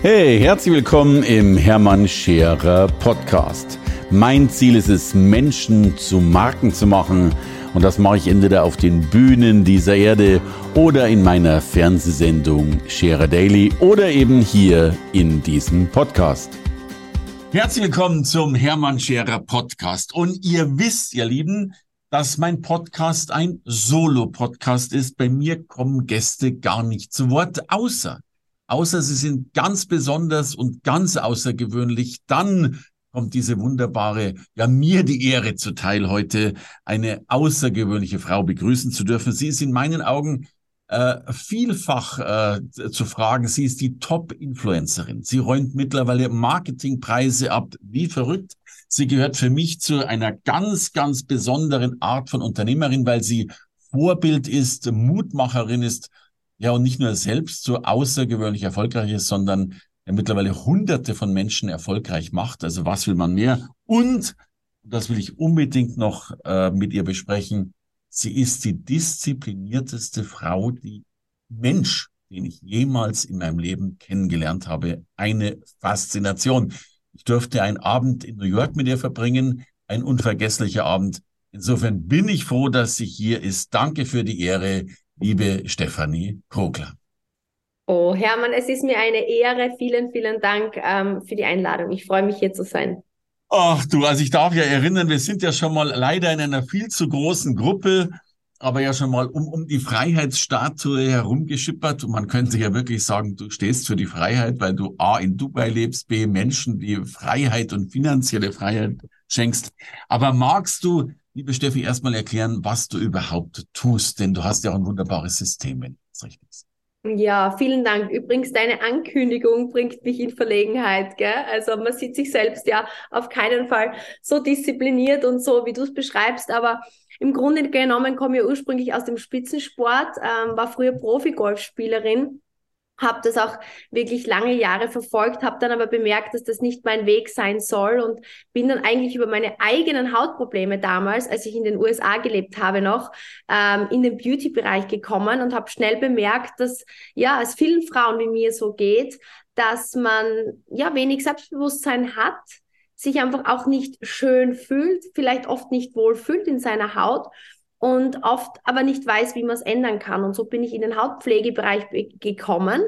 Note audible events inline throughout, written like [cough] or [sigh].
Hey, herzlich willkommen im Hermann Scherer Podcast. Mein Ziel ist es, Menschen zu Marken zu machen. Und das mache ich entweder auf den Bühnen dieser Erde oder in meiner Fernsehsendung Scherer Daily oder eben hier in diesem Podcast. Herzlich willkommen zum Hermann Scherer Podcast. Und ihr wisst, ihr Lieben, dass mein Podcast ein Solo-Podcast ist. Bei mir kommen Gäste gar nicht zu Wort, außer außer sie sind ganz besonders und ganz außergewöhnlich, dann kommt diese wunderbare, ja mir die Ehre zuteil heute, eine außergewöhnliche Frau begrüßen zu dürfen. Sie ist in meinen Augen äh, vielfach äh, zu fragen. Sie ist die Top-Influencerin. Sie räumt mittlerweile Marketingpreise ab, wie verrückt. Sie gehört für mich zu einer ganz, ganz besonderen Art von Unternehmerin, weil sie Vorbild ist, Mutmacherin ist, ja, und nicht nur selbst so außergewöhnlich erfolgreich ist, sondern ja, mittlerweile hunderte von Menschen erfolgreich macht. Also was will man mehr? Und, das will ich unbedingt noch äh, mit ihr besprechen, sie ist die disziplinierteste Frau, die Mensch, den ich jemals in meinem Leben kennengelernt habe. Eine Faszination. Ich durfte einen Abend in New York mit ihr verbringen, ein unvergesslicher Abend. Insofern bin ich froh, dass sie hier ist. Danke für die Ehre liebe Stefanie Kogler. Oh, Hermann, es ist mir eine Ehre. Vielen, vielen Dank ähm, für die Einladung. Ich freue mich, hier zu sein. Ach du, also ich darf ja erinnern, wir sind ja schon mal leider in einer viel zu großen Gruppe, aber ja schon mal um, um die Freiheitsstatue herumgeschippert. Und man könnte ja wirklich sagen, du stehst für die Freiheit, weil du A in Dubai lebst, B Menschen die Freiheit und finanzielle Freiheit schenkst. Aber magst du liebe Steffi, erstmal erklären, was du überhaupt tust, denn du hast ja auch ein wunderbares System, wenn das richtig ist. Ja, vielen Dank. Übrigens, deine Ankündigung bringt mich in Verlegenheit. Gell? Also man sieht sich selbst ja auf keinen Fall so diszipliniert und so, wie du es beschreibst, aber im Grunde genommen komme ich ursprünglich aus dem Spitzensport, ähm, war früher Profi-Golfspielerin habe das auch wirklich lange Jahre verfolgt, habe dann aber bemerkt, dass das nicht mein Weg sein soll und bin dann eigentlich über meine eigenen Hautprobleme damals, als ich in den USA gelebt habe noch, ähm, in den Beauty-Bereich gekommen und habe schnell bemerkt, dass ja es vielen Frauen wie mir so geht, dass man ja wenig Selbstbewusstsein hat, sich einfach auch nicht schön fühlt, vielleicht oft nicht wohl fühlt in seiner Haut und oft aber nicht weiß, wie man es ändern kann. Und so bin ich in den Hautpflegebereich gekommen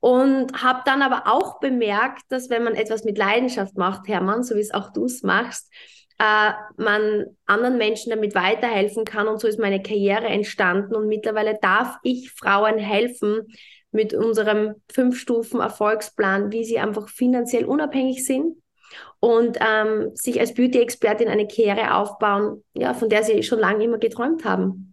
und habe dann aber auch bemerkt, dass wenn man etwas mit Leidenschaft macht, Hermann, so wie es auch du es machst, äh, man anderen Menschen damit weiterhelfen kann. Und so ist meine Karriere entstanden. Und mittlerweile darf ich Frauen helfen mit unserem Fünf-Stufen-Erfolgsplan, wie sie einfach finanziell unabhängig sind, und ähm, sich als Beauty-Expertin eine Karriere aufbauen, ja, von der sie schon lange immer geträumt haben.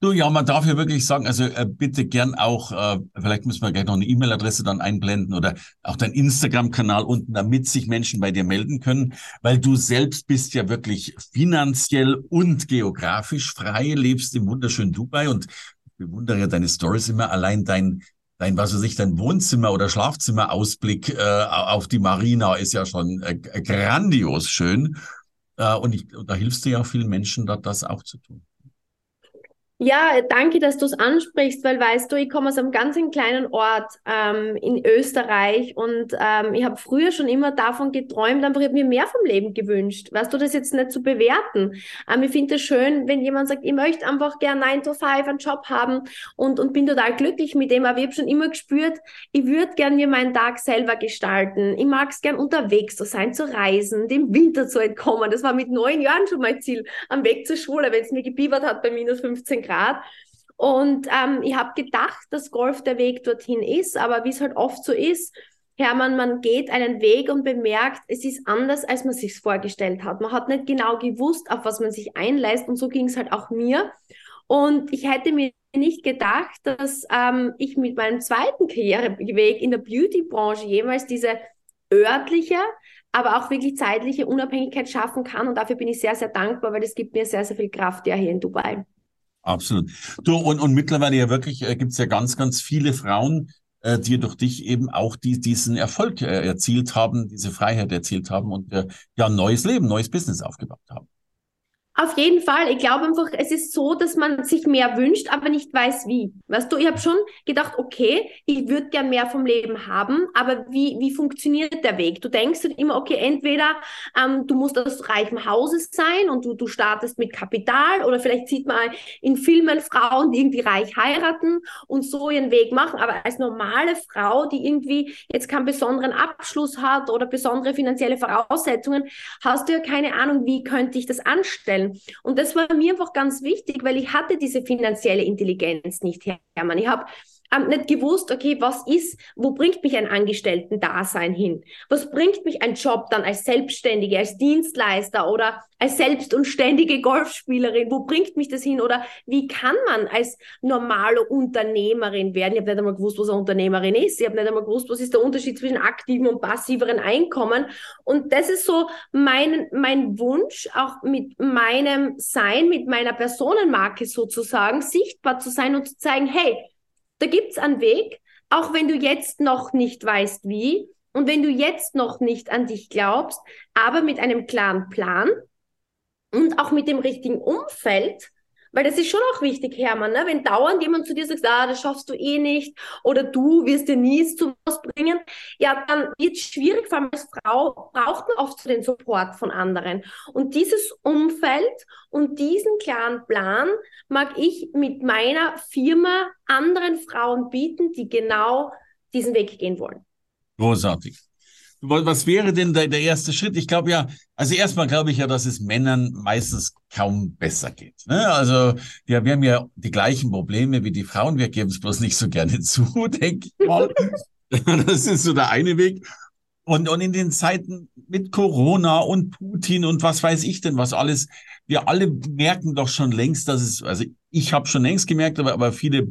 Du, ja, man darf ja wirklich sagen, also äh, bitte gern auch, äh, vielleicht müssen wir gleich noch eine E-Mail-Adresse dann einblenden oder auch dein Instagram-Kanal unten, damit sich Menschen bei dir melden können, weil du selbst bist ja wirklich finanziell und geografisch frei, lebst im wunderschönen Dubai und bewundere deine Stories immer. Allein dein dein, was weiß ich, dein Wohnzimmer- oder Schlafzimmerausblick äh, auf die Marina ist ja schon äh, grandios schön. Äh, und, ich, und da hilfst du ja auch vielen Menschen, dort das auch zu tun. Ja, danke, dass du es ansprichst, weil weißt du, ich komme aus einem ganz kleinen Ort ähm, in Österreich und ähm, ich habe früher schon immer davon geträumt, aber ich habe mir mehr vom Leben gewünscht. Weißt du, das jetzt nicht zu bewerten. Ähm, ich finde es schön, wenn jemand sagt, ich möchte einfach gern 9 to 5 einen Job haben und, und bin total glücklich mit dem, aber ich habe schon immer gespürt, ich würde gern mir meinen Tag selber gestalten. Ich mag es gern unterwegs zu sein, zu reisen, dem Winter zu entkommen. Das war mit neun Jahren schon mein Ziel, am Weg zur Schule, wenn es mir gebiebert hat bei minus 15 Grad. Und ähm, ich habe gedacht, dass Golf der Weg dorthin ist, aber wie es halt oft so ist, Hermann, man geht einen Weg und bemerkt, es ist anders, als man sich vorgestellt hat. Man hat nicht genau gewusst, auf was man sich einlässt und so ging es halt auch mir. Und ich hätte mir nicht gedacht, dass ähm, ich mit meinem zweiten Karriereweg in der Beauty-Branche jemals diese örtliche, aber auch wirklich zeitliche Unabhängigkeit schaffen kann. Und dafür bin ich sehr, sehr dankbar, weil das gibt mir sehr, sehr viel Kraft ja hier in Dubai. Absolut. Du, und, und mittlerweile ja wirklich äh, gibt es ja ganz, ganz viele Frauen, äh, die durch dich eben auch die, diesen Erfolg äh, erzielt haben, diese Freiheit erzielt haben und äh, ja ein neues Leben, neues Business aufgebaut haben. Auf jeden Fall. Ich glaube einfach, es ist so, dass man sich mehr wünscht, aber nicht weiß wie. Weißt du, ich habe schon gedacht, okay, ich würde gern mehr vom Leben haben, aber wie, wie funktioniert der Weg? Du denkst dann immer, okay, entweder ähm, du musst aus reichem Hause sein und du, du startest mit Kapital oder vielleicht sieht man in Filmen Frauen, die irgendwie reich heiraten und so ihren Weg machen, aber als normale Frau, die irgendwie jetzt keinen besonderen Abschluss hat oder besondere finanzielle Voraussetzungen, hast du ja keine Ahnung, wie könnte ich das anstellen. Und das war mir einfach ganz wichtig, weil ich hatte diese finanzielle Intelligenz nicht, Hermann. Ich habe ähm, nicht gewusst, okay, was ist, wo bringt mich ein Angestellten-Dasein hin? Was bringt mich ein Job dann als Selbstständige, als Dienstleister oder als selbst und ständige Golfspielerin? Wo bringt mich das hin? Oder wie kann man als normale Unternehmerin werden? Ich habe nicht einmal gewusst, was eine Unternehmerin ist. Ich habe nicht einmal gewusst, was ist der Unterschied zwischen aktivem und passiveren Einkommen. Und das ist so mein, mein Wunsch, auch mit meinem Sein, mit meiner Personenmarke sozusagen, sichtbar zu sein und zu zeigen, hey, da gibt's einen Weg, auch wenn du jetzt noch nicht weißt wie und wenn du jetzt noch nicht an dich glaubst, aber mit einem klaren Plan und auch mit dem richtigen Umfeld, weil das ist schon auch wichtig, Hermann, ne? wenn dauernd jemand zu dir sagt, ah, das schaffst du eh nicht oder du wirst dir nie zu was bringen, ja, dann wird es schwierig, vor allem als Frau braucht man oft den Support von anderen. Und dieses Umfeld und diesen klaren Plan mag ich mit meiner Firma anderen Frauen bieten, die genau diesen Weg gehen wollen. Großartig. Was wäre denn der, der erste Schritt? Ich glaube ja, also erstmal glaube ich ja, dass es Männern meistens kaum besser geht. Ne? Also ja, wir haben ja die gleichen Probleme wie die Frauen, wir geben es bloß nicht so gerne [laughs] zu, denke ich mal. [laughs] das ist so der eine Weg. Und, und in den Zeiten mit Corona und Putin und was weiß ich denn, was alles, wir alle merken doch schon längst, dass es, also ich habe schon längst gemerkt, aber, aber viele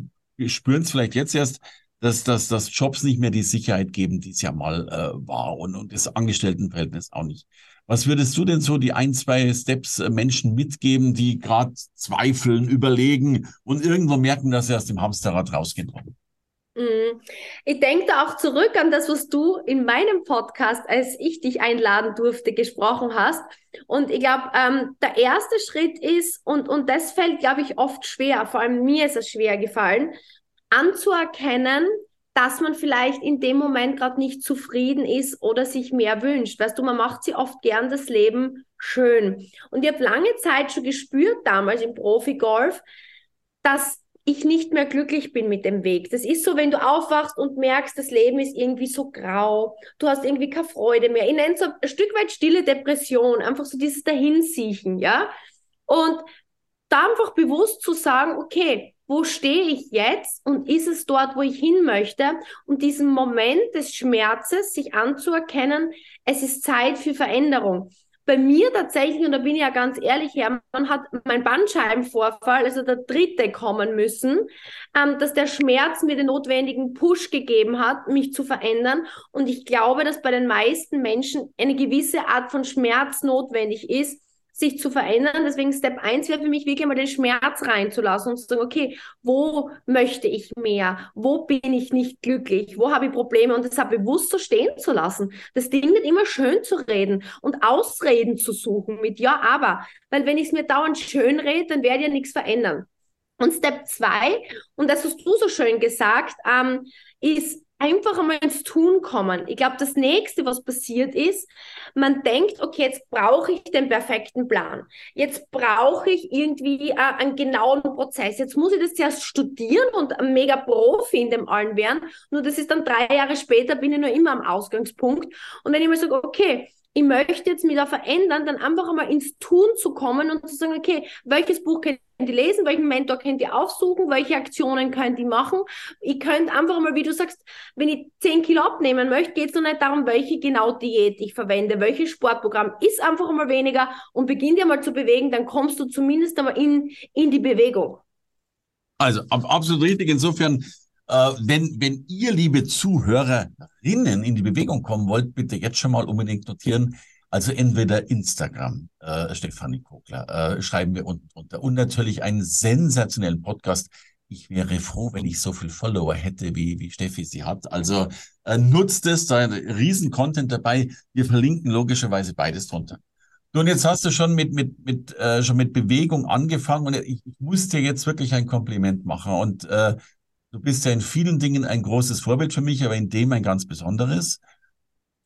spüren es vielleicht jetzt erst, dass, dass, dass Jobs nicht mehr die Sicherheit geben, die es ja mal äh, war und, und das Angestelltenverhältnis auch nicht. Was würdest du denn so die ein, zwei Steps äh, Menschen mitgeben, die gerade zweifeln, überlegen und irgendwo merken, dass sie aus dem Hamsterrad rausgehen wollen? Mhm. Ich denke da auch zurück an das, was du in meinem Podcast, als ich dich einladen durfte, gesprochen hast. Und ich glaube, ähm, der erste Schritt ist, und, und das fällt, glaube ich, oft schwer, vor allem mir ist es schwer gefallen, anzuerkennen, dass man vielleicht in dem Moment gerade nicht zufrieden ist oder sich mehr wünscht. Weißt du, man macht sich oft gern das Leben schön. Und ich habe lange Zeit schon gespürt, damals im Profi-Golf, dass ich nicht mehr glücklich bin mit dem Weg. Das ist so, wenn du aufwachst und merkst, das Leben ist irgendwie so grau, du hast irgendwie keine Freude mehr. Ich nenne es so ein Stück weit stille Depression, einfach so dieses Dahinsiechen, ja. Und da einfach bewusst zu sagen, okay, wo stehe ich jetzt und ist es dort, wo ich hin möchte? Und diesen Moment des Schmerzes, sich anzuerkennen, es ist Zeit für Veränderung. Bei mir tatsächlich, und da bin ich ja ganz ehrlich, man hat mein Bandscheibenvorfall, also der dritte kommen müssen, ähm, dass der Schmerz mir den notwendigen Push gegeben hat, mich zu verändern. Und ich glaube, dass bei den meisten Menschen eine gewisse Art von Schmerz notwendig ist, sich zu verändern. Deswegen Step 1 wäre für mich wirklich mal den Schmerz reinzulassen und zu sagen, okay, wo möchte ich mehr? Wo bin ich nicht glücklich? Wo habe ich Probleme? Und das bewusst so stehen zu lassen. Das Ding nicht immer schön zu reden und Ausreden zu suchen mit ja, aber. Weil wenn ich es mir dauernd schön rede, dann werde ich ja nichts verändern. Und Step 2, und das hast du so schön gesagt, ähm, ist einfach einmal ins Tun kommen. Ich glaube, das nächste, was passiert ist, man denkt, okay, jetzt brauche ich den perfekten Plan. Jetzt brauche ich irgendwie äh, einen genauen Prozess. Jetzt muss ich das zuerst studieren und ein mega Profi in dem allen werden. Nur das ist dann drei Jahre später, bin ich nur immer am Ausgangspunkt. Und wenn ich mir sage, okay, ich möchte jetzt mich da verändern, dann einfach einmal ins Tun zu kommen und zu sagen, okay, welches Buch könnt ihr lesen, welchen Mentor könnt ihr aufsuchen, welche Aktionen könnt ihr machen. Ich könnt einfach mal, wie du sagst, wenn ich 10 Kilo abnehmen möchte, geht es noch nicht darum, welche genau Diät ich verwende, welches Sportprogramm. Ist einfach mal weniger und beginn dir mal zu bewegen, dann kommst du zumindest einmal in, in die Bewegung. Also absolut richtig. Insofern äh, wenn, wenn ihr, liebe Zuhörerinnen, in die Bewegung kommen wollt, bitte jetzt schon mal unbedingt notieren. Also entweder Instagram, äh, Stefanie Kogler, äh, schreiben wir unten drunter. Und natürlich einen sensationellen Podcast. Ich wäre froh, wenn ich so viel Follower hätte, wie, wie Steffi sie hat. Also äh, nutzt es, da ein riesen Content dabei. Wir verlinken logischerweise beides drunter. Und jetzt hast du schon mit, mit, mit, äh, schon mit Bewegung angefangen und ich, ich muss dir jetzt wirklich ein Kompliment machen. Und äh, du bist ja in vielen Dingen ein großes Vorbild für mich, aber in dem ein ganz besonderes.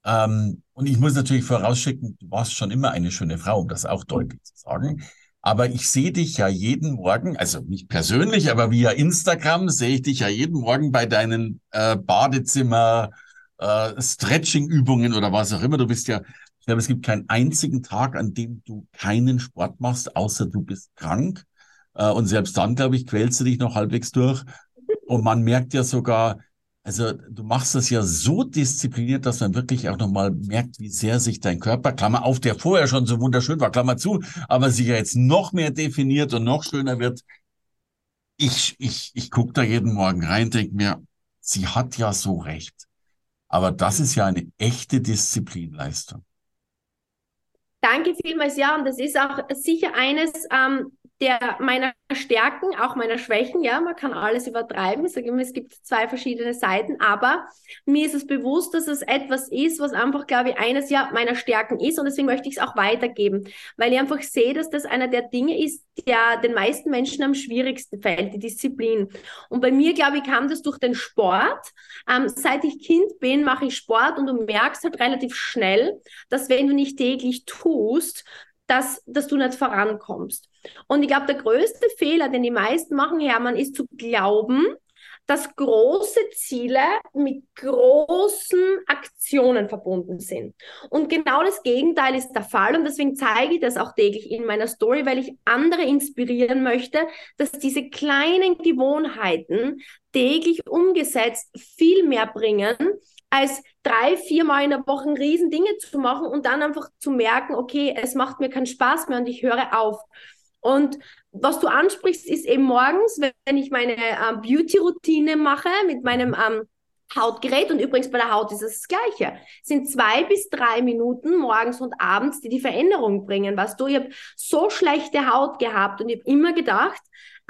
Ähm, und ich muss natürlich vorausschicken, du warst schon immer eine schöne Frau, um das auch deutlich zu sagen. Aber ich sehe dich ja jeden Morgen, also nicht persönlich, aber via Instagram sehe ich dich ja jeden Morgen bei deinen äh, Badezimmer äh, Stretching-Übungen oder was auch immer. Du bist ja, ich glaube, es gibt keinen einzigen Tag, an dem du keinen Sport machst, außer du bist krank. Äh, und selbst dann, glaube ich, quälst du dich noch halbwegs durch. Und man merkt ja sogar, also du machst das ja so diszipliniert, dass man wirklich auch nochmal merkt, wie sehr sich dein Körper, Klammer auf, der vorher schon so wunderschön war, Klammer zu, aber sich ja jetzt noch mehr definiert und noch schöner wird. Ich, ich, ich gucke da jeden Morgen rein, denke mir, sie hat ja so recht. Aber das ist ja eine echte Disziplinleistung. Danke vielmals, ja, und das ist auch sicher eines ähm, der meiner Stärken, auch meiner Schwächen. Ja, man kann alles übertreiben. Ich sage immer, es gibt zwei verschiedene Seiten, aber mir ist es bewusst, dass es etwas ist, was einfach, glaube ich, eines ja meiner Stärken ist und deswegen möchte ich es auch weitergeben, weil ich einfach sehe, dass das einer der Dinge ist, der den meisten Menschen am schwierigsten fällt, die Disziplin. Und bei mir, glaube ich, kam das durch den Sport. Ähm, seit ich Kind bin, mache ich Sport und du merkst halt relativ schnell, dass wenn du nicht täglich tust, dass, dass du nicht vorankommst. Und ich glaube, der größte Fehler, den die meisten machen, Hermann, ist zu glauben, dass große Ziele mit großen Aktionen verbunden sind. Und genau das Gegenteil ist der Fall und deswegen zeige ich das auch täglich in meiner Story, weil ich andere inspirieren möchte, dass diese kleinen Gewohnheiten täglich umgesetzt viel mehr bringen als drei, viermal in der Woche riesen Dinge zu machen und dann einfach zu merken, okay, es macht mir keinen Spaß mehr und ich höre auf. Und was du ansprichst, ist eben morgens, wenn ich meine ähm, Beauty-Routine mache mit meinem ähm, Hautgerät und übrigens bei der Haut ist es das Gleiche. Sind zwei bis drei Minuten morgens und abends, die die Veränderung bringen. Weißt du, ich habe so schlechte Haut gehabt und ich habe immer gedacht,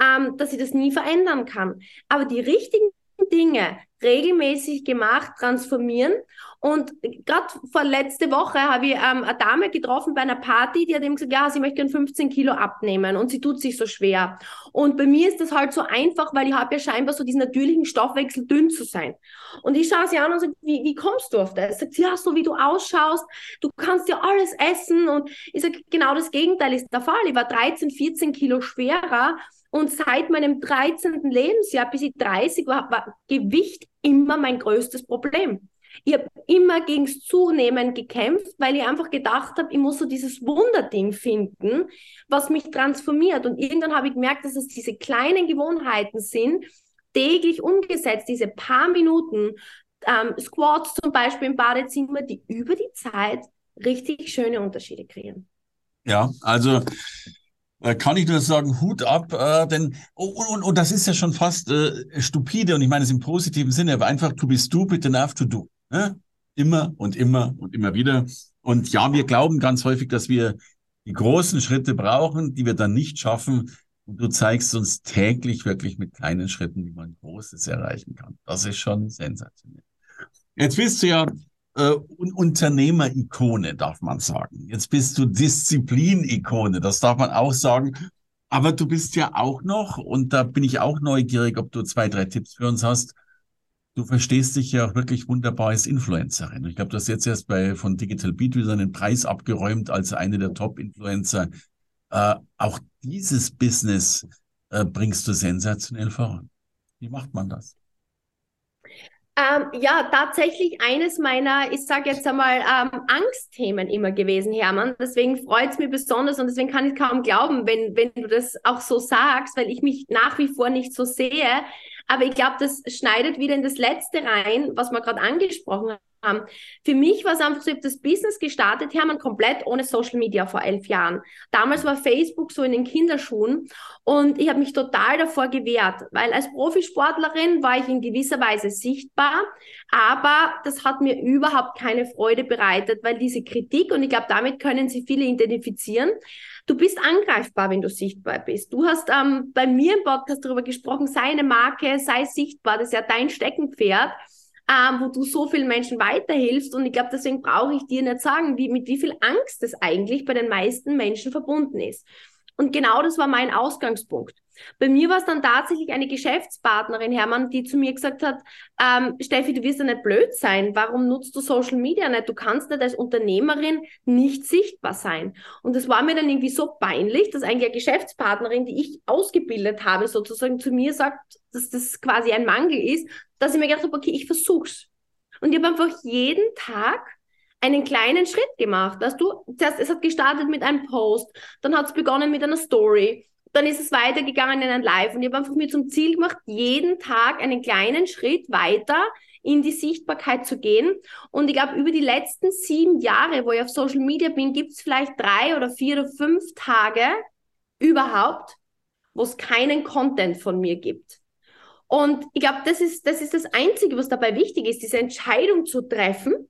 ähm, dass ich das nie verändern kann. Aber die richtigen Dinge regelmäßig gemacht, transformieren. Und gerade vor letzte Woche habe ich ähm, eine Dame getroffen bei einer Party, die hat eben gesagt, ja, sie möchte 15 Kilo abnehmen und sie tut sich so schwer. Und bei mir ist das halt so einfach, weil ich habe ja scheinbar so diesen natürlichen Stoffwechsel, dünn zu sein. Und ich schaue sie an und sage, wie, wie kommst du auf das? Sagt sie, ja, so wie du ausschaust, du kannst ja alles essen. Und ich sage, genau das Gegenteil ist der Fall. Ich war 13, 14 Kilo schwerer und seit meinem 13. Lebensjahr bis ich 30 war, war Gewicht immer mein größtes Problem. Ich habe immer gegens Zunehmen gekämpft, weil ich einfach gedacht habe, ich muss so dieses Wunderding finden, was mich transformiert. Und irgendwann habe ich gemerkt, dass es diese kleinen Gewohnheiten sind, täglich umgesetzt, diese paar Minuten, ähm, Squats zum Beispiel im Badezimmer, die über die Zeit richtig schöne Unterschiede kreieren. Ja, also kann ich nur sagen, Hut ab, äh, denn und, und, und das ist ja schon fast äh, stupide und ich meine es im positiven Sinne, aber einfach to be stupid enough to do. Ne? Immer und immer und immer wieder. Und ja, wir glauben ganz häufig, dass wir die großen Schritte brauchen, die wir dann nicht schaffen. Und du zeigst uns täglich wirklich mit kleinen Schritten, wie man Großes erreichen kann. Das ist schon sensationell. Jetzt bist du ja äh, Unternehmer-Ikone, darf man sagen. Jetzt bist du Disziplin-Ikone, das darf man auch sagen. Aber du bist ja auch noch, und da bin ich auch neugierig, ob du zwei, drei Tipps für uns hast. Du verstehst dich ja auch wirklich wunderbar als Influencerin. Ich glaube, du hast jetzt erst bei von Digital Beat wieder einen Preis abgeräumt als eine der Top-Influencer. Äh, auch dieses Business äh, bringst du sensationell voran. Wie macht man das? Ähm, ja, tatsächlich eines meiner, ich sage jetzt einmal, ähm, Angstthemen immer gewesen, Hermann. Deswegen freut es mich besonders und deswegen kann ich kaum glauben, wenn, wenn du das auch so sagst, weil ich mich nach wie vor nicht so sehe. Aber ich glaube, das schneidet wieder in das Letzte rein, was wir gerade angesprochen haben. Für mich war es einfach so, ich habe das Business gestartet, Hermann, komplett ohne Social Media vor elf Jahren. Damals war Facebook so in den Kinderschuhen und ich habe mich total davor gewehrt, weil als Profisportlerin war ich in gewisser Weise sichtbar, aber das hat mir überhaupt keine Freude bereitet, weil diese Kritik, und ich glaube, damit können sie viele identifizieren, du bist angreifbar, wenn du sichtbar bist. Du hast ähm, bei mir im Podcast darüber gesprochen, sei eine Marke, sei sichtbar, das ist ja dein Steckenpferd. ähm, wo du so vielen Menschen weiterhilfst. Und ich glaube, deswegen brauche ich dir nicht sagen, wie, mit wie viel Angst das eigentlich bei den meisten Menschen verbunden ist. Und genau das war mein Ausgangspunkt. Bei mir war es dann tatsächlich eine Geschäftspartnerin, Hermann, die zu mir gesagt hat, ähm, Steffi, du wirst ja nicht blöd sein. Warum nutzt du Social Media nicht? Du kannst nicht als Unternehmerin nicht sichtbar sein. Und das war mir dann irgendwie so peinlich, dass eigentlich eine Geschäftspartnerin, die ich ausgebildet habe, sozusagen zu mir sagt, dass das quasi ein Mangel ist, dass ich mir gedacht habe, okay, ich versuch's. Und ich habe einfach jeden Tag einen kleinen Schritt gemacht. Weißt du, zuerst, es hat gestartet mit einem Post, dann hat es begonnen mit einer Story, dann ist es weitergegangen in ein Live und ich habe einfach mir zum Ziel gemacht, jeden Tag einen kleinen Schritt weiter in die Sichtbarkeit zu gehen. Und ich glaube, über die letzten sieben Jahre, wo ich auf Social Media bin, gibt es vielleicht drei oder vier oder fünf Tage überhaupt, wo es keinen Content von mir gibt. Und ich glaube, das ist, das ist das Einzige, was dabei wichtig ist, diese Entscheidung zu treffen,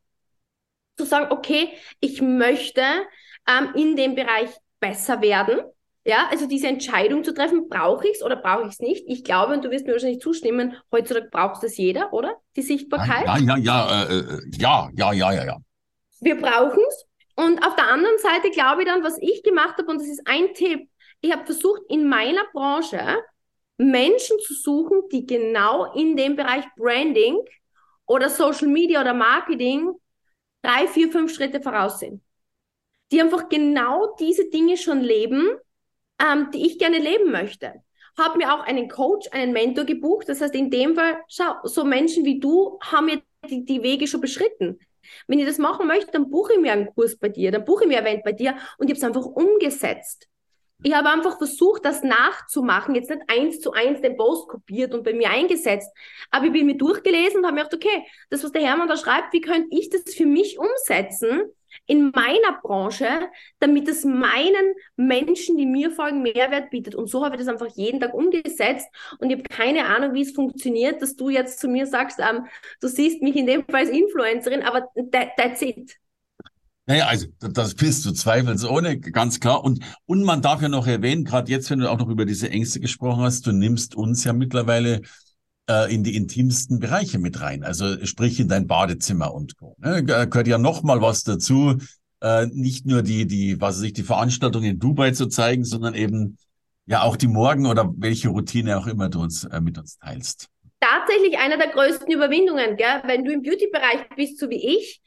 zu sagen, okay, ich möchte ähm, in dem Bereich besser werden. Ja, also diese Entscheidung zu treffen, brauche ich es oder brauche ich es nicht? Ich glaube, und du wirst mir wahrscheinlich zustimmen, heutzutage braucht es jeder, oder? Die Sichtbarkeit. Ja, ja, ja, äh, äh, ja, ja, ja, ja, ja. Wir brauchen es. Und auf der anderen Seite glaube ich dann, was ich gemacht habe, und das ist ein Tipp, ich habe versucht, in meiner Branche Menschen zu suchen, die genau in dem Bereich Branding oder Social Media oder Marketing drei, vier, fünf Schritte voraus sind. Die einfach genau diese Dinge schon leben, ähm, die ich gerne leben möchte. Habe mir auch einen Coach, einen Mentor gebucht. Das heißt, in dem Fall, schau, so Menschen wie du haben mir die, die Wege schon beschritten. Wenn ich das machen möchte, dann buche ich mir einen Kurs bei dir, dann buche ich mir ein Event bei dir und ich habe es einfach umgesetzt. Ich habe einfach versucht, das nachzumachen, jetzt nicht eins zu eins den Post kopiert und bei mir eingesetzt, aber ich bin mir durchgelesen und habe mir gedacht, okay, das, was der Hermann da schreibt, wie könnte ich das für mich umsetzen in meiner Branche, damit es meinen Menschen, die mir folgen, Mehrwert bietet. Und so habe ich das einfach jeden Tag umgesetzt und ich habe keine Ahnung, wie es funktioniert, dass du jetzt zu mir sagst, ähm, du siehst mich in dem Fall als Influencerin, aber that, that's it. Naja, also das bist du zweifelsohne, ganz klar. Und, und man darf ja noch erwähnen, gerade jetzt, wenn du auch noch über diese Ängste gesprochen hast, du nimmst uns ja mittlerweile äh, in die intimsten Bereiche mit rein. Also sprich in dein Badezimmer und Co. Ne? Gehört ja noch mal was dazu, äh, nicht nur die, die, was weiß ich, die Veranstaltung in Dubai zu zeigen, sondern eben ja auch die Morgen oder welche Routine auch immer du uns äh, mit uns teilst. Tatsächlich einer der größten Überwindungen, gell? wenn du im Beauty-Bereich bist, so wie ich,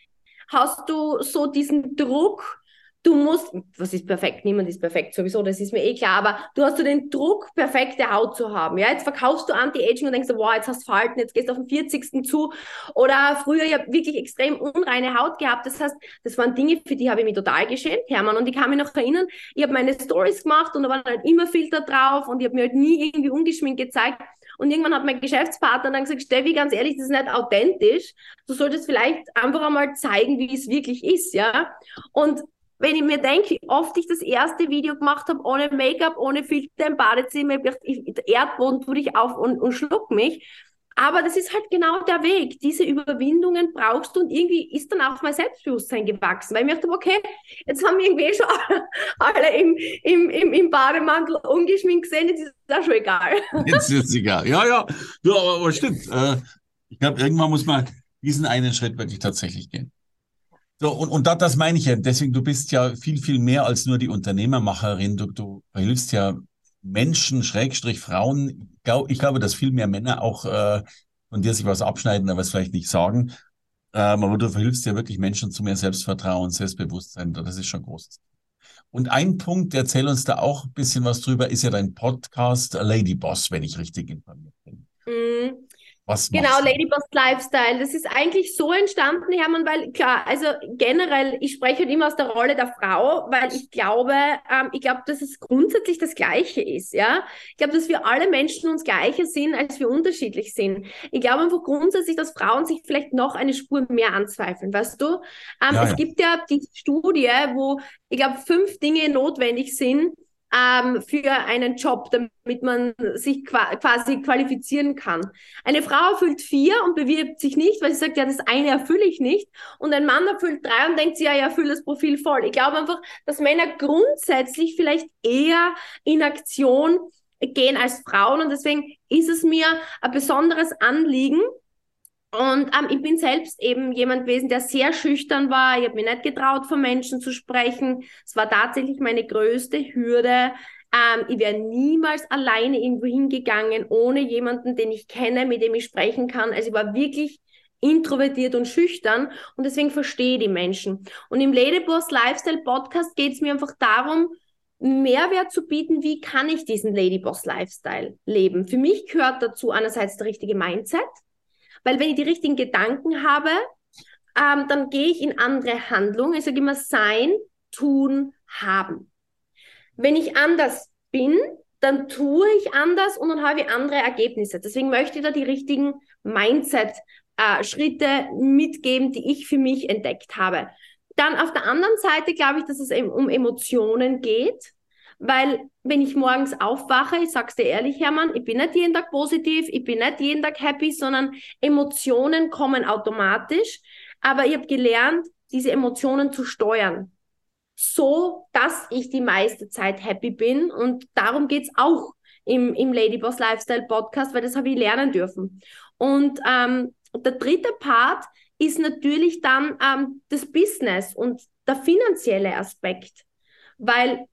hast du so diesen Druck, du musst, was ist perfekt? Niemand ist perfekt sowieso, das ist mir eh klar, aber du hast so den Druck, perfekte Haut zu haben. Ja, jetzt verkaufst du Anti-Aging und denkst, wow, jetzt hast du Falten, jetzt gehst du auf den 40. zu. Oder früher, habe wirklich extrem unreine Haut gehabt. Das heißt, das waren Dinge, für die habe ich mich total geschämt, Hermann. Und ich kann mich noch erinnern, ich habe meine Stories gemacht und da waren halt immer Filter drauf und ich habe mir halt nie irgendwie ungeschminkt gezeigt. Und irgendwann hat mein Geschäftspartner dann gesagt, Steffi, ganz ehrlich, das ist nicht authentisch. Du solltest vielleicht einfach einmal zeigen, wie es wirklich ist, ja. Und wenn ich mir denke, wie oft ich das erste Video gemacht habe, ohne Make-up, ohne Filter im Badezimmer, ich, Erdboden tue ich auf und, und schluck mich. Aber das ist halt genau der Weg. Diese Überwindungen brauchst du und irgendwie ist dann auch mein Selbstbewusstsein gewachsen, weil ich mir dachte, okay, jetzt haben wir irgendwie schon [laughs] alle im, im, im, im Bademantel ungeschminkt gesehen, jetzt ist das schon egal. [laughs] Jetzt ist es egal. Ja, ja, ja aber, aber stimmt. Äh, ich glaube, irgendwann muss man diesen einen Schritt wirklich tatsächlich gehen. So, und, und das, das meine ich ja. Deswegen, du bist ja viel, viel mehr als nur die Unternehmermacherin. Du, du hilfst ja Menschen, Schrägstrich Frauen, glaub, ich glaube, dass viel mehr Männer auch äh, von dir sich was abschneiden, aber es vielleicht nicht sagen. Ähm, aber du verhilfst ja wirklich Menschen zu mehr Selbstvertrauen, Selbstbewusstsein. Das ist schon groß. Und ein Punkt, erzähl uns da auch ein bisschen was drüber, ist ja dein Podcast Lady Boss, wenn ich richtig informiert bin. Mm, was genau, Ladyboss Lifestyle. Das ist eigentlich so entstanden, Hermann, weil klar, also generell, ich spreche halt immer aus der Rolle der Frau, weil ich glaube, ähm, ich glaube, dass es grundsätzlich das Gleiche ist, ja. Ich glaube, dass wir alle Menschen uns gleicher sind, als wir unterschiedlich sind. Ich glaube einfach grundsätzlich, dass Frauen sich vielleicht noch eine Spur mehr anzweifeln, weißt du? Ähm, ja, es ja. gibt ja die Studie, wo ich glaube, fünf Dinge notwendig sind, ähm, für einen Job, damit man sich quasi qualifizieren kann. Eine Frau erfüllt vier und bewirbt sich nicht, weil sie sagt, ja, das eine erfülle ich nicht. Und ein Mann erfüllt drei und denkt, ja, ich erfülle das Profil voll. Ich glaube einfach, dass Männer grundsätzlich vielleicht eher in Aktion gehen als Frauen und deswegen ist es mir ein besonderes Anliegen, Und ähm, ich bin selbst eben jemand gewesen, der sehr schüchtern war. Ich habe mich nicht getraut, vor Menschen zu sprechen. Es war tatsächlich meine größte Hürde. Ähm, ich wäre niemals alleine irgendwo hingegangen, ohne jemanden, den ich kenne, mit dem ich sprechen kann. Also ich war wirklich introvertiert und schüchtern und deswegen verstehe ich die Menschen. Und im Ladyboss Lifestyle Podcast geht es mir einfach darum, Mehrwert zu bieten, wie kann ich diesen Ladyboss Lifestyle leben. Für mich gehört dazu einerseits der richtige Mindset, weil wenn ich die richtigen Gedanken habe, ähm, dann gehe ich in andere Handlungen. Ich sage immer sein, tun, haben. Wenn ich anders bin, dann tue ich anders und dann habe ich andere Ergebnisse. Deswegen möchte ich da die richtigen Mindset-Schritte äh, mitgeben, die ich für mich entdeckt habe. Dann auf der anderen Seite glaube ich, dass es eben um Emotionen geht. Weil wenn ich morgens aufwache, ich sag's dir ehrlich, Hermann, ich bin nicht jeden Tag positiv, ich bin nicht jeden Tag happy, sondern Emotionen kommen automatisch. Aber ich habe gelernt, diese Emotionen zu steuern. So, dass ich die meiste Zeit happy bin. Und darum geht's auch im, im Ladyboss Lifestyle Podcast, weil das habe ich lernen dürfen. Und ähm, der dritte Part ist natürlich dann ähm, das Business und der finanzielle Aspekt. Weil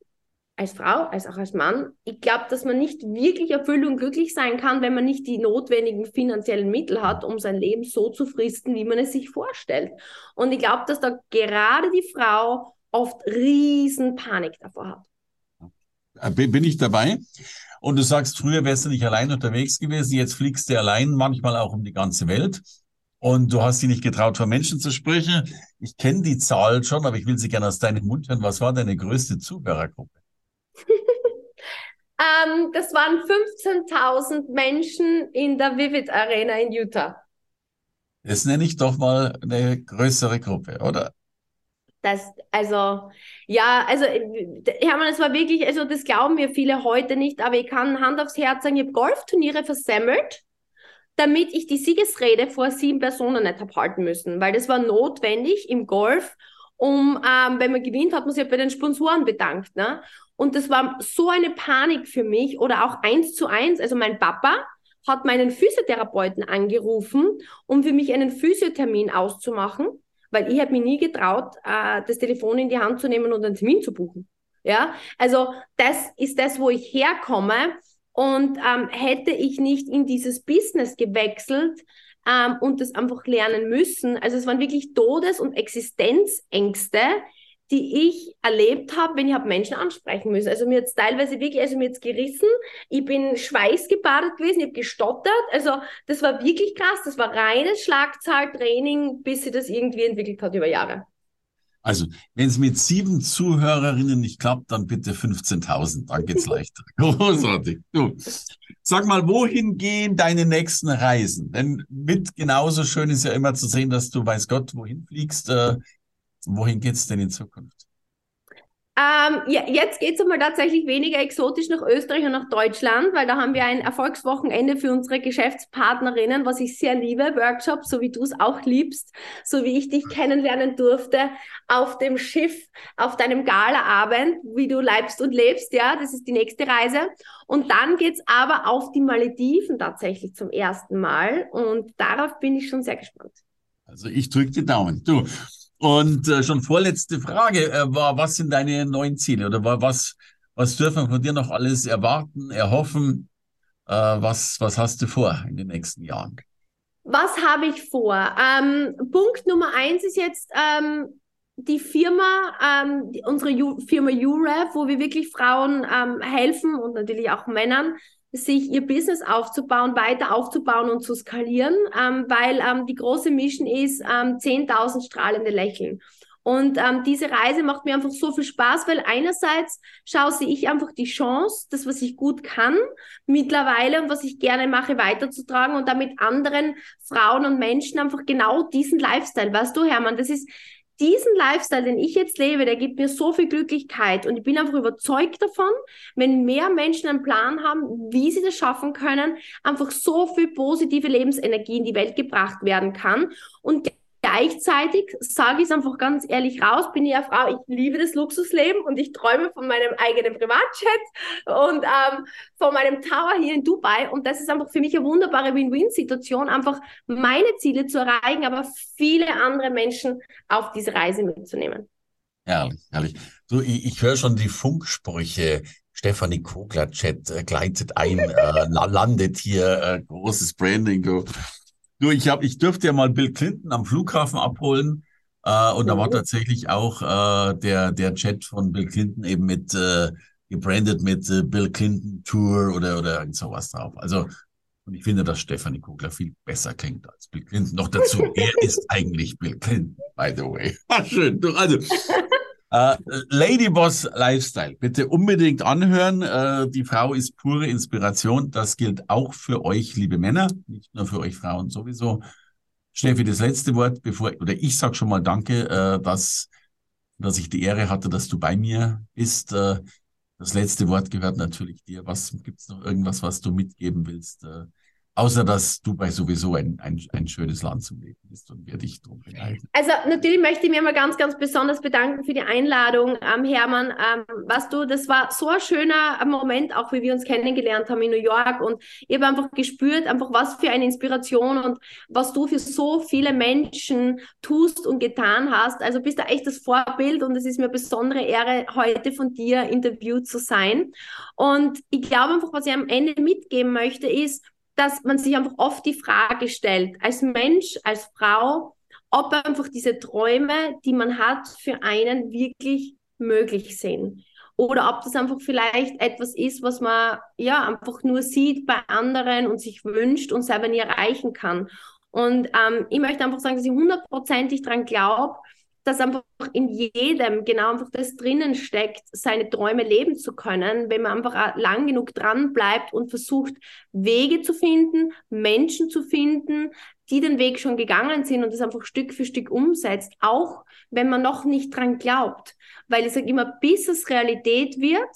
als Frau, als auch als Mann, ich glaube, dass man nicht wirklich erfüllt und glücklich sein kann, wenn man nicht die notwendigen finanziellen Mittel hat, um sein Leben so zu fristen, wie man es sich vorstellt. Und ich glaube, dass da gerade die Frau oft riesen Panik davor hat. Äh, bin ich dabei? Und du sagst, früher wärst du nicht allein unterwegs gewesen, jetzt fliegst du allein, manchmal auch um die ganze Welt. Und du hast dich nicht getraut, vor Menschen zu sprechen. Ich kenne die Zahl schon, aber ich will sie gerne aus deinem Mund hören. Was war deine größte Zuhörergruppe? Ähm, das waren 15.000 Menschen in der Vivid Arena in Utah. Das nenne ich doch mal eine größere Gruppe, oder? Das, also, ja, also, Hermann, es war wirklich, also, das glauben mir viele heute nicht, aber ich kann Hand aufs Herz sagen, ich habe Golfturniere versemmelt, damit ich die Siegesrede vor sieben Personen nicht habe halten müssen, weil das war notwendig im Golf, um, ähm, wenn man gewinnt, hat man sich bei den Sponsoren bedankt, ne? Und das war so eine Panik für mich oder auch eins zu eins. Also mein Papa hat meinen Physiotherapeuten angerufen, um für mich einen Physiothermin auszumachen, weil ich habe mich nie getraut, äh, das Telefon in die Hand zu nehmen und einen Termin zu buchen. Ja, also das ist das, wo ich herkomme. Und ähm, hätte ich nicht in dieses Business gewechselt ähm, und das einfach lernen müssen, also es waren wirklich Todes- und Existenzängste, die ich erlebt habe, wenn ich habe Menschen ansprechen müssen. Also mir jetzt teilweise wirklich, also mir jetzt gerissen, ich bin schweißgebadet gewesen, ich habe gestottert. Also das war wirklich krass, das war reines Schlagzahltraining, bis sich das irgendwie entwickelt hat über Jahre. Also, wenn es mit sieben Zuhörerinnen nicht klappt, dann bitte 15.000, dann geht's [laughs] leichter. [laughs] Großartig. Du, sag mal, wohin gehen deine nächsten Reisen? Denn mit genauso schön ist ja immer zu sehen, dass du weiß Gott wohin fliegst. Äh, Wohin geht es denn in Zukunft? Ähm, ja, jetzt geht es einmal tatsächlich weniger exotisch nach Österreich und nach Deutschland, weil da haben wir ein Erfolgswochenende für unsere Geschäftspartnerinnen, was ich sehr liebe, Workshops, so wie du es auch liebst, so wie ich dich kennenlernen durfte, auf dem Schiff, auf deinem Galaabend, wie du leibst und lebst, ja, das ist die nächste Reise. Und dann geht es aber auf die Malediven tatsächlich zum ersten Mal und darauf bin ich schon sehr gespannt. Also ich drücke die Daumen. Du, und äh, schon vorletzte Frage äh, war, was sind deine neuen Ziele oder was, was dürfen wir von dir noch alles erwarten, erhoffen? Äh, was, was hast du vor in den nächsten Jahren? Was habe ich vor? Ähm, Punkt Nummer eins ist jetzt ähm, die Firma, ähm, die, unsere Ju Firma UREF, wo wir wirklich Frauen ähm, helfen und natürlich auch Männern, sich ihr Business aufzubauen, weiter aufzubauen und zu skalieren, ähm, weil ähm, die große Mission ist ähm, 10.000 strahlende Lächeln. Und ähm, diese Reise macht mir einfach so viel Spaß, weil einerseits schaue ich einfach die Chance, das, was ich gut kann, mittlerweile und was ich gerne mache, weiterzutragen und damit anderen Frauen und Menschen einfach genau diesen Lifestyle. Weißt du, Hermann, das ist diesen Lifestyle, den ich jetzt lebe, der gibt mir so viel Glücklichkeit. Und ich bin einfach überzeugt davon, wenn mehr Menschen einen Plan haben, wie sie das schaffen können, einfach so viel positive Lebensenergie in die Welt gebracht werden kann. Und gleichzeitig sage ich es einfach ganz ehrlich raus, bin ich eine Frau, ich liebe das Luxusleben und ich träume von meinem eigenen Privatjet und ähm, von meinem Tower hier in Dubai. Und das ist einfach für mich eine wunderbare Win-Win-Situation, einfach meine Ziele zu erreichen, aber viele andere Menschen auf diese Reise mitzunehmen. Herrlich, herrlich. Du, ich, ich höre schon die Funksprüche. Stefanie Kogler Chat äh, gleitet ein, [laughs] äh, landet hier, äh, großes Branding. Du, du ich habe, ich dürfte ja mal Bill Clinton am Flughafen abholen. Äh, und mhm. da war mhm. tatsächlich auch äh, der, der Chat von Bill Clinton eben mit äh, gebrandet mit äh, Bill Clinton Tour oder, oder irgend sowas drauf. Also, und ich finde, dass Stefanie Kugler viel besser klingt als Bill Clinton. Noch dazu, [laughs] er ist eigentlich Bill Clinton, by the way. Ach, [laughs] schön. Also, äh, Ladyboss Lifestyle, bitte unbedingt anhören. Äh, die Frau ist pure Inspiration. Das gilt auch für euch, liebe Männer, nicht nur für euch Frauen sowieso. Steffi, das letzte Wort, bevor, oder ich sag schon mal Danke, äh, dass, dass ich die Ehre hatte, dass du bei mir bist. Äh, das letzte Wort gehört natürlich dir. Was gibt's noch irgendwas, was du mitgeben willst? Außer dass Dubai sowieso ein, ein, ein schönes Land zum Leben ist und wir dich drum beneiden. Also natürlich möchte ich mir mal ganz, ganz besonders bedanken für die Einladung, ähm, Hermann. Ähm, was du, das war so ein schöner Moment, auch wie wir uns kennengelernt haben in New York. Und ich habe einfach gespürt, einfach was für eine Inspiration und was du für so viele Menschen tust und getan hast. Also bist du echt das Vorbild und es ist mir eine besondere Ehre, heute von dir interviewt zu sein. Und ich glaube einfach, was ich am Ende mitgeben möchte, ist, dass man sich einfach oft die Frage stellt, als Mensch, als Frau, ob einfach diese Träume, die man hat, für einen wirklich möglich sind. Oder ob das einfach vielleicht etwas ist, was man ja einfach nur sieht bei anderen und sich wünscht und selber nie erreichen kann. Und ähm, ich möchte einfach sagen, dass ich hundertprozentig daran glaube, dass einfach in jedem genau einfach das drinnen steckt, seine Träume leben zu können, wenn man einfach lang genug dran bleibt und versucht, Wege zu finden, Menschen zu finden, die den Weg schon gegangen sind und das einfach Stück für Stück umsetzt, auch wenn man noch nicht dran glaubt. Weil ich sage immer, bis es Realität wird,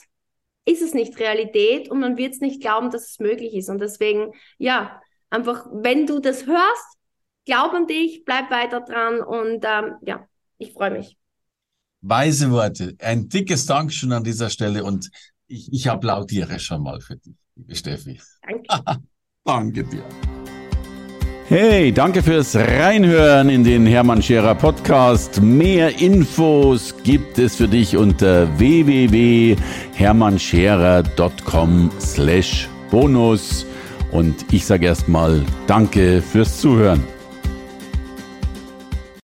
ist es nicht Realität und man wird es nicht glauben, dass es möglich ist. Und deswegen, ja, einfach, wenn du das hörst, glaub an dich, bleib weiter dran und ähm, ja, ich freue mich. Weise Worte. Ein dickes Dankeschön an dieser Stelle und ich, ich applaudiere schon mal für dich, liebe Steffi. Danke. [laughs] danke dir. Hey, danke fürs Reinhören in den Hermann Scherer Podcast. Mehr Infos gibt es für dich unter www.hermannscherer.com slash bonus. Und ich sage erstmal Danke fürs Zuhören.